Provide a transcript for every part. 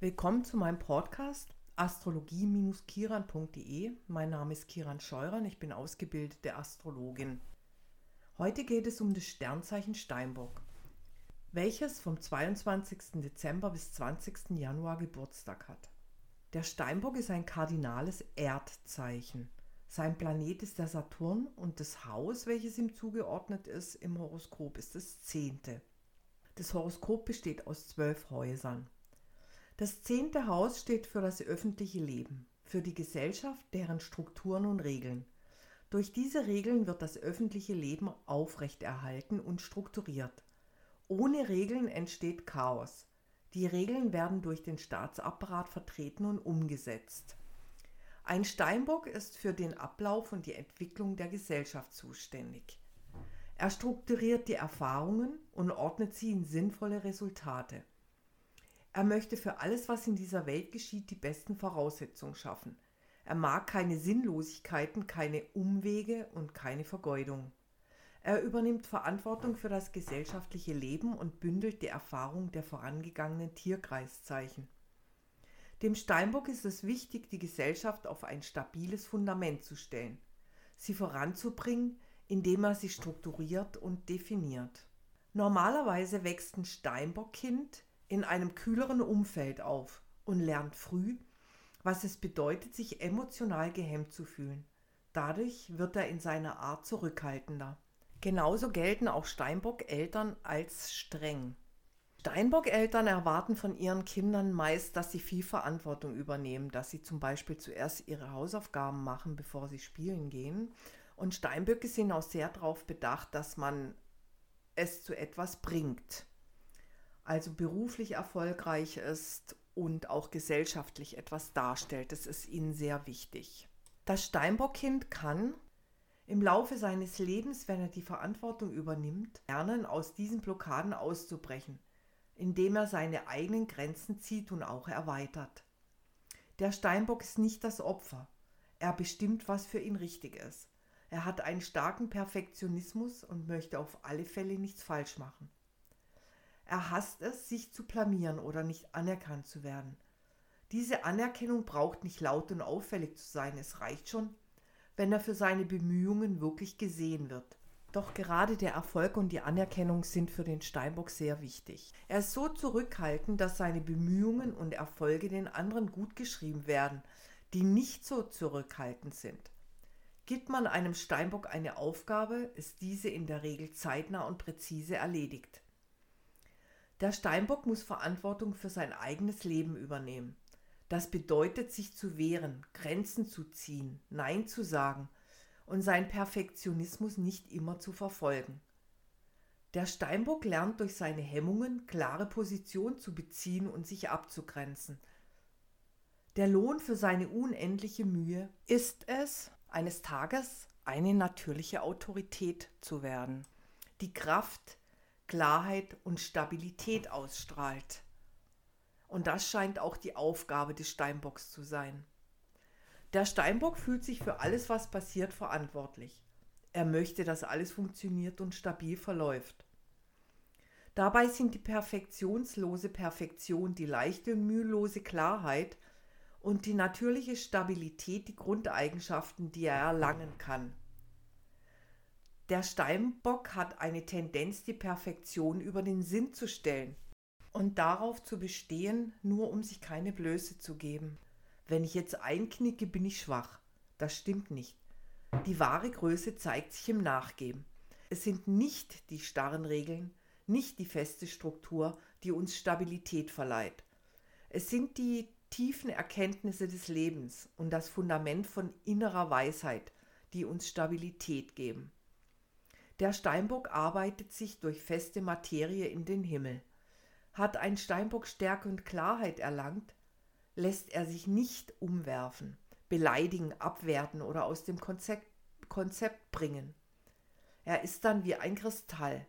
Willkommen zu meinem Podcast astrologie-kiran.de. Mein Name ist Kiran Scheuren, ich bin ausgebildete Astrologin. Heute geht es um das Sternzeichen Steinbock, welches vom 22. Dezember bis 20. Januar Geburtstag hat. Der Steinbock ist ein kardinales Erdzeichen. Sein Planet ist der Saturn und das Haus, welches ihm zugeordnet ist im Horoskop, ist das zehnte. Das Horoskop besteht aus zwölf Häusern. Das zehnte Haus steht für das öffentliche Leben, für die Gesellschaft, deren Strukturen und Regeln. Durch diese Regeln wird das öffentliche Leben aufrechterhalten und strukturiert. Ohne Regeln entsteht Chaos. Die Regeln werden durch den Staatsapparat vertreten und umgesetzt. Ein Steinbock ist für den Ablauf und die Entwicklung der Gesellschaft zuständig. Er strukturiert die Erfahrungen und ordnet sie in sinnvolle Resultate. Er möchte für alles, was in dieser Welt geschieht, die besten Voraussetzungen schaffen. Er mag keine Sinnlosigkeiten, keine Umwege und keine Vergeudung. Er übernimmt Verantwortung für das gesellschaftliche Leben und bündelt die Erfahrung der vorangegangenen Tierkreiszeichen. Dem Steinbock ist es wichtig, die Gesellschaft auf ein stabiles Fundament zu stellen, sie voranzubringen, indem er sie strukturiert und definiert. Normalerweise wächst ein Steinbockkind in einem kühleren Umfeld auf und lernt früh, was es bedeutet, sich emotional gehemmt zu fühlen. Dadurch wird er in seiner Art zurückhaltender. Genauso gelten auch Steinbock-Eltern als streng. Steinbock-Eltern erwarten von ihren Kindern meist, dass sie viel Verantwortung übernehmen, dass sie zum Beispiel zuerst ihre Hausaufgaben machen, bevor sie spielen gehen. Und Steinböcke sind auch sehr darauf bedacht, dass man es zu etwas bringt also beruflich erfolgreich ist und auch gesellschaftlich etwas darstellt. Das ist ihnen sehr wichtig. Das Steinbockkind kann im Laufe seines Lebens, wenn er die Verantwortung übernimmt, lernen, aus diesen Blockaden auszubrechen, indem er seine eigenen Grenzen zieht und auch erweitert. Der Steinbock ist nicht das Opfer. Er bestimmt, was für ihn richtig ist. Er hat einen starken Perfektionismus und möchte auf alle Fälle nichts falsch machen. Er hasst es, sich zu blamieren oder nicht anerkannt zu werden. Diese Anerkennung braucht nicht laut und auffällig zu sein, es reicht schon, wenn er für seine Bemühungen wirklich gesehen wird. Doch gerade der Erfolg und die Anerkennung sind für den Steinbock sehr wichtig. Er ist so zurückhaltend, dass seine Bemühungen und Erfolge den anderen gut geschrieben werden, die nicht so zurückhaltend sind. Gibt man einem Steinbock eine Aufgabe, ist diese in der Regel zeitnah und präzise erledigt. Der Steinbock muss Verantwortung für sein eigenes Leben übernehmen. Das bedeutet, sich zu wehren, Grenzen zu ziehen, Nein zu sagen und seinen Perfektionismus nicht immer zu verfolgen. Der Steinbock lernt durch seine Hemmungen klare Position zu beziehen und sich abzugrenzen. Der Lohn für seine unendliche Mühe ist es, eines Tages eine natürliche Autorität zu werden. Die Kraft, Klarheit und Stabilität ausstrahlt. Und das scheint auch die Aufgabe des Steinbocks zu sein. Der Steinbock fühlt sich für alles, was passiert, verantwortlich. Er möchte, dass alles funktioniert und stabil verläuft. Dabei sind die perfektionslose Perfektion, die leichte mühelose Klarheit und die natürliche Stabilität die Grundeigenschaften, die er erlangen kann. Der Steinbock hat eine Tendenz, die Perfektion über den Sinn zu stellen und darauf zu bestehen, nur um sich keine Blöße zu geben. Wenn ich jetzt einknicke, bin ich schwach. Das stimmt nicht. Die wahre Größe zeigt sich im Nachgeben. Es sind nicht die starren Regeln, nicht die feste Struktur, die uns Stabilität verleiht. Es sind die tiefen Erkenntnisse des Lebens und das Fundament von innerer Weisheit, die uns Stabilität geben. Der Steinbock arbeitet sich durch feste Materie in den Himmel. Hat ein Steinbock Stärke und Klarheit erlangt, lässt er sich nicht umwerfen, beleidigen, abwerten oder aus dem Konzept, Konzept bringen. Er ist dann wie ein Kristall.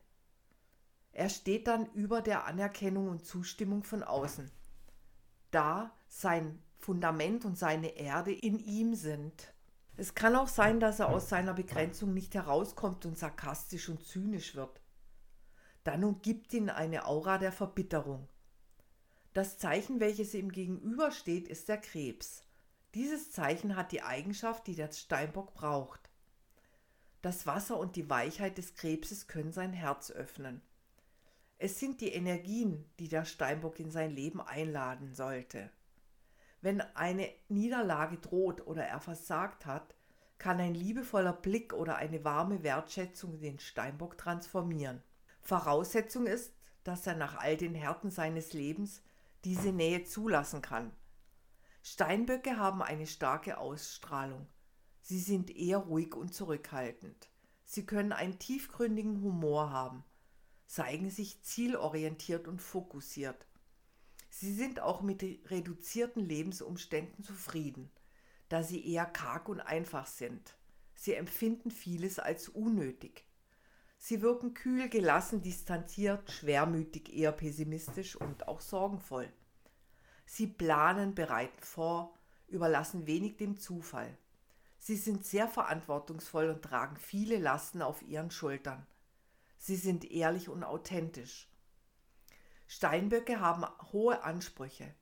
Er steht dann über der Anerkennung und Zustimmung von außen, da sein Fundament und seine Erde in ihm sind. Es kann auch sein, dass er aus seiner Begrenzung nicht herauskommt und sarkastisch und zynisch wird. Dann umgibt ihn eine Aura der Verbitterung. Das Zeichen, welches ihm gegenübersteht, ist der Krebs. Dieses Zeichen hat die Eigenschaft, die der Steinbock braucht. Das Wasser und die Weichheit des Krebses können sein Herz öffnen. Es sind die Energien, die der Steinbock in sein Leben einladen sollte. Wenn eine Niederlage droht oder er versagt hat, kann ein liebevoller Blick oder eine warme Wertschätzung den Steinbock transformieren. Voraussetzung ist, dass er nach all den Härten seines Lebens diese Nähe zulassen kann. Steinböcke haben eine starke Ausstrahlung. Sie sind eher ruhig und zurückhaltend. Sie können einen tiefgründigen Humor haben, zeigen sich zielorientiert und fokussiert. Sie sind auch mit reduzierten Lebensumständen zufrieden, da sie eher karg und einfach sind. Sie empfinden vieles als unnötig. Sie wirken kühl, gelassen, distanziert, schwermütig, eher pessimistisch und auch sorgenvoll. Sie planen, bereiten vor, überlassen wenig dem Zufall. Sie sind sehr verantwortungsvoll und tragen viele Lasten auf ihren Schultern. Sie sind ehrlich und authentisch. Steinböcke haben hohe Ansprüche.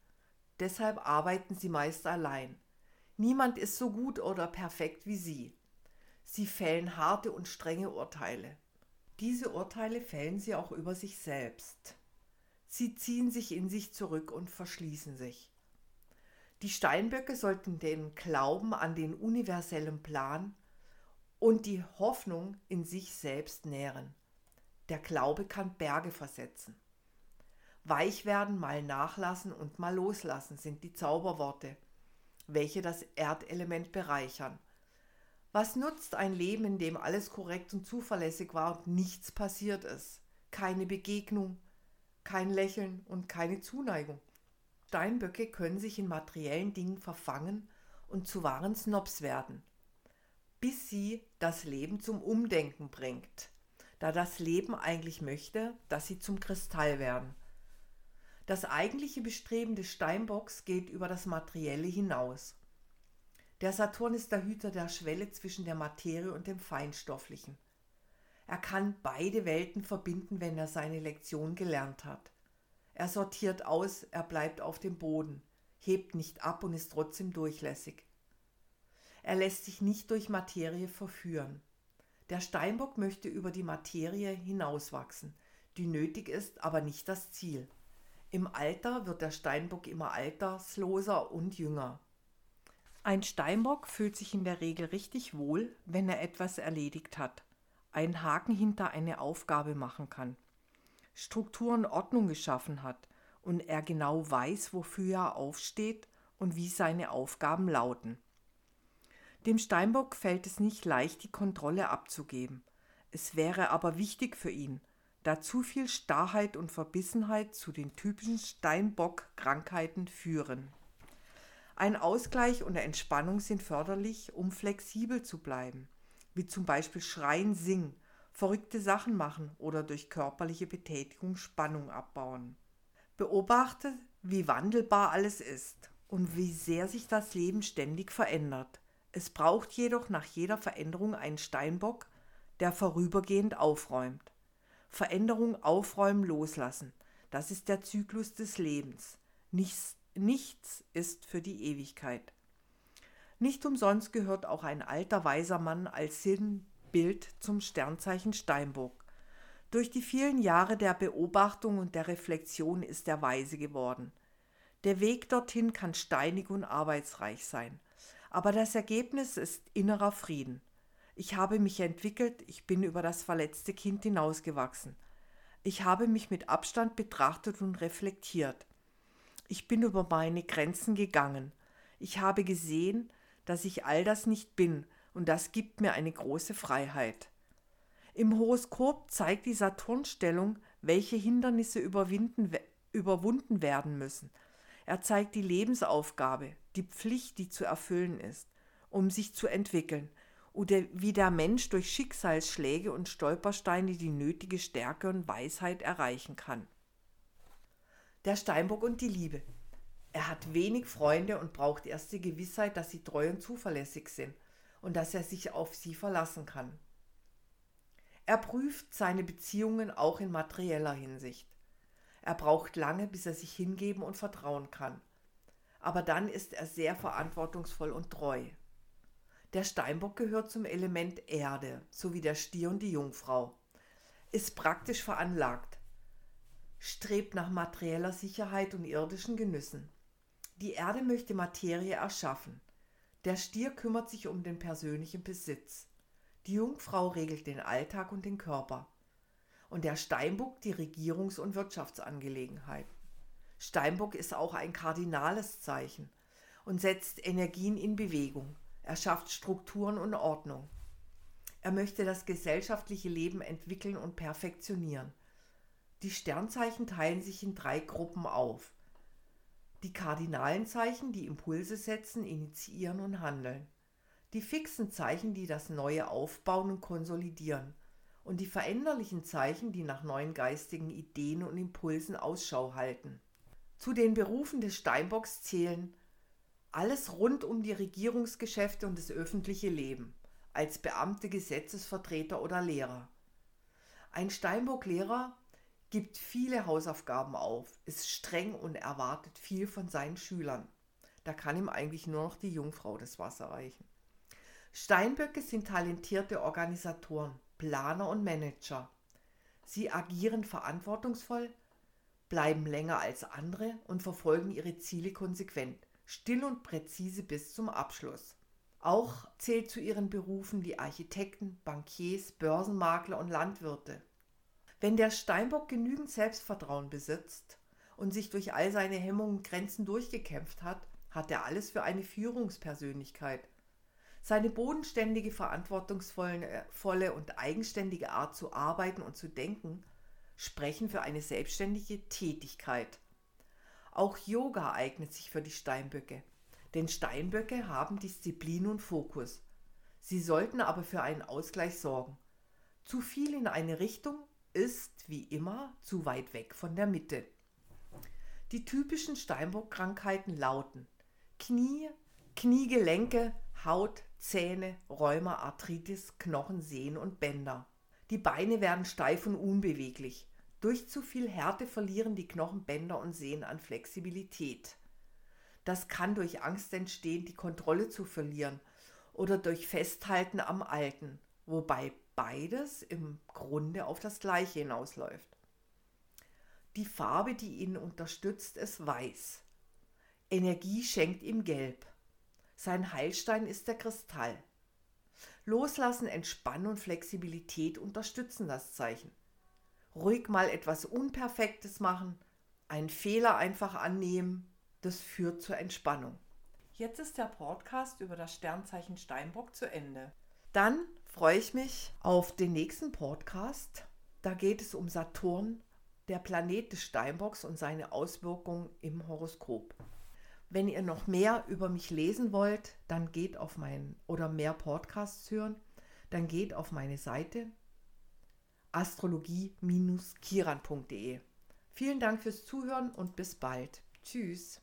Deshalb arbeiten sie meist allein. Niemand ist so gut oder perfekt wie sie. Sie fällen harte und strenge Urteile. Diese Urteile fällen sie auch über sich selbst. Sie ziehen sich in sich zurück und verschließen sich. Die Steinböcke sollten den Glauben an den universellen Plan und die Hoffnung in sich selbst nähren. Der Glaube kann Berge versetzen. Weich werden, mal nachlassen und mal loslassen sind die Zauberworte, welche das Erdelement bereichern. Was nutzt ein Leben, in dem alles korrekt und zuverlässig war und nichts passiert ist? Keine Begegnung, kein Lächeln und keine Zuneigung. Steinböcke können sich in materiellen Dingen verfangen und zu wahren Snobs werden, bis sie das Leben zum Umdenken bringt, da das Leben eigentlich möchte, dass sie zum Kristall werden. Das eigentliche Bestreben des Steinbocks geht über das Materielle hinaus. Der Saturn ist der Hüter der Schwelle zwischen der Materie und dem Feinstofflichen. Er kann beide Welten verbinden, wenn er seine Lektion gelernt hat. Er sortiert aus, er bleibt auf dem Boden, hebt nicht ab und ist trotzdem durchlässig. Er lässt sich nicht durch Materie verführen. Der Steinbock möchte über die Materie hinauswachsen, die nötig ist, aber nicht das Ziel. Im Alter wird der Steinbock immer altersloser und jünger. Ein Steinbock fühlt sich in der Regel richtig wohl, wenn er etwas erledigt hat, einen Haken hinter eine Aufgabe machen kann, Strukturen Ordnung geschaffen hat und er genau weiß, wofür er aufsteht und wie seine Aufgaben lauten. Dem Steinbock fällt es nicht leicht, die Kontrolle abzugeben. Es wäre aber wichtig für ihn, da zu viel Starrheit und Verbissenheit zu den typischen Steinbock-Krankheiten führen. Ein Ausgleich und Entspannung sind förderlich, um flexibel zu bleiben, wie zum Beispiel Schreien, Singen, verrückte Sachen machen oder durch körperliche Betätigung Spannung abbauen. Beobachte, wie wandelbar alles ist und wie sehr sich das Leben ständig verändert. Es braucht jedoch nach jeder Veränderung einen Steinbock, der vorübergehend aufräumt. Veränderung aufräumen, loslassen. Das ist der Zyklus des Lebens. Nichts nichts ist für die Ewigkeit. Nicht umsonst gehört auch ein alter weiser Mann als Sinnbild zum Sternzeichen Steinbock. Durch die vielen Jahre der Beobachtung und der Reflexion ist er weise geworden. Der Weg dorthin kann steinig und arbeitsreich sein, aber das Ergebnis ist innerer Frieden. Ich habe mich entwickelt, ich bin über das verletzte Kind hinausgewachsen. Ich habe mich mit Abstand betrachtet und reflektiert. Ich bin über meine Grenzen gegangen. Ich habe gesehen, dass ich all das nicht bin, und das gibt mir eine große Freiheit. Im Horoskop zeigt die Saturnstellung, welche Hindernisse überwunden werden müssen. Er zeigt die Lebensaufgabe, die Pflicht, die zu erfüllen ist, um sich zu entwickeln, oder wie der Mensch durch Schicksalsschläge und Stolpersteine die nötige Stärke und Weisheit erreichen kann der Steinbock und die Liebe. Er hat wenig Freunde und braucht erst die Gewissheit, dass sie treu und zuverlässig sind und dass er sich auf sie verlassen kann. Er prüft seine Beziehungen auch in materieller Hinsicht. Er braucht lange, bis er sich hingeben und vertrauen kann. Aber dann ist er sehr verantwortungsvoll und treu. Der Steinbock gehört zum Element Erde, so wie der Stier und die Jungfrau. Ist praktisch veranlagt, strebt nach materieller Sicherheit und irdischen Genüssen. Die Erde möchte Materie erschaffen. Der Stier kümmert sich um den persönlichen Besitz. Die Jungfrau regelt den Alltag und den Körper und der Steinbock die Regierungs- und Wirtschaftsangelegenheiten. Steinbock ist auch ein kardinales Zeichen und setzt Energien in Bewegung. Er schafft Strukturen und Ordnung. Er möchte das gesellschaftliche Leben entwickeln und perfektionieren. Die Sternzeichen teilen sich in drei Gruppen auf. Die kardinalen Zeichen, die Impulse setzen, initiieren und handeln. Die fixen Zeichen, die das Neue aufbauen und konsolidieren und die veränderlichen Zeichen, die nach neuen geistigen Ideen und Impulsen Ausschau halten. Zu den Berufen des Steinbocks zählen alles rund um die Regierungsgeschäfte und das öffentliche Leben, als Beamte, Gesetzesvertreter oder Lehrer. Ein Steinbock-Lehrer gibt viele Hausaufgaben auf, ist streng und erwartet viel von seinen Schülern. Da kann ihm eigentlich nur noch die Jungfrau das Wasser reichen. Steinböcke sind talentierte Organisatoren, Planer und Manager. Sie agieren verantwortungsvoll, bleiben länger als andere und verfolgen ihre Ziele konsequent, still und präzise bis zum Abschluss. Auch zählt zu ihren Berufen die Architekten, Bankiers, Börsenmakler und Landwirte. Wenn der Steinbock genügend Selbstvertrauen besitzt und sich durch all seine Hemmungen und Grenzen durchgekämpft hat, hat er alles für eine Führungspersönlichkeit seine bodenständige, verantwortungsvolle und eigenständige Art zu arbeiten und zu denken sprechen für eine selbstständige Tätigkeit. Auch Yoga eignet sich für die Steinböcke, denn Steinböcke haben Disziplin und Fokus. Sie sollten aber für einen Ausgleich sorgen. Zu viel in eine Richtung ist, wie immer, zu weit weg von der Mitte. Die typischen Steinbock-Krankheiten lauten Knie, Kniegelenke, Haut, Zähne, Rheuma, Arthritis, Knochen, Sehnen und Bänder. Die Beine werden steif und unbeweglich. Durch zu viel Härte verlieren die Knochen, Bänder und Sehnen an Flexibilität. Das kann durch Angst entstehen, die Kontrolle zu verlieren oder durch Festhalten am Alten, wobei beides im Grunde auf das Gleiche hinausläuft. Die Farbe, die ihn unterstützt, ist weiß. Energie schenkt ihm Gelb. Sein Heilstein ist der Kristall. Loslassen, Entspannen und Flexibilität unterstützen das Zeichen. Ruhig mal etwas Unperfektes machen, einen Fehler einfach annehmen, das führt zur Entspannung. Jetzt ist der Podcast über das Sternzeichen Steinbock zu Ende. Dann freue ich mich auf den nächsten Podcast. Da geht es um Saturn, der Planet des Steinbocks und seine Auswirkungen im Horoskop. Wenn ihr noch mehr über mich lesen wollt, dann geht auf mein oder mehr Podcasts hören, dann geht auf meine Seite astrologie-kiran.de. Vielen Dank fürs Zuhören und bis bald. Tschüss.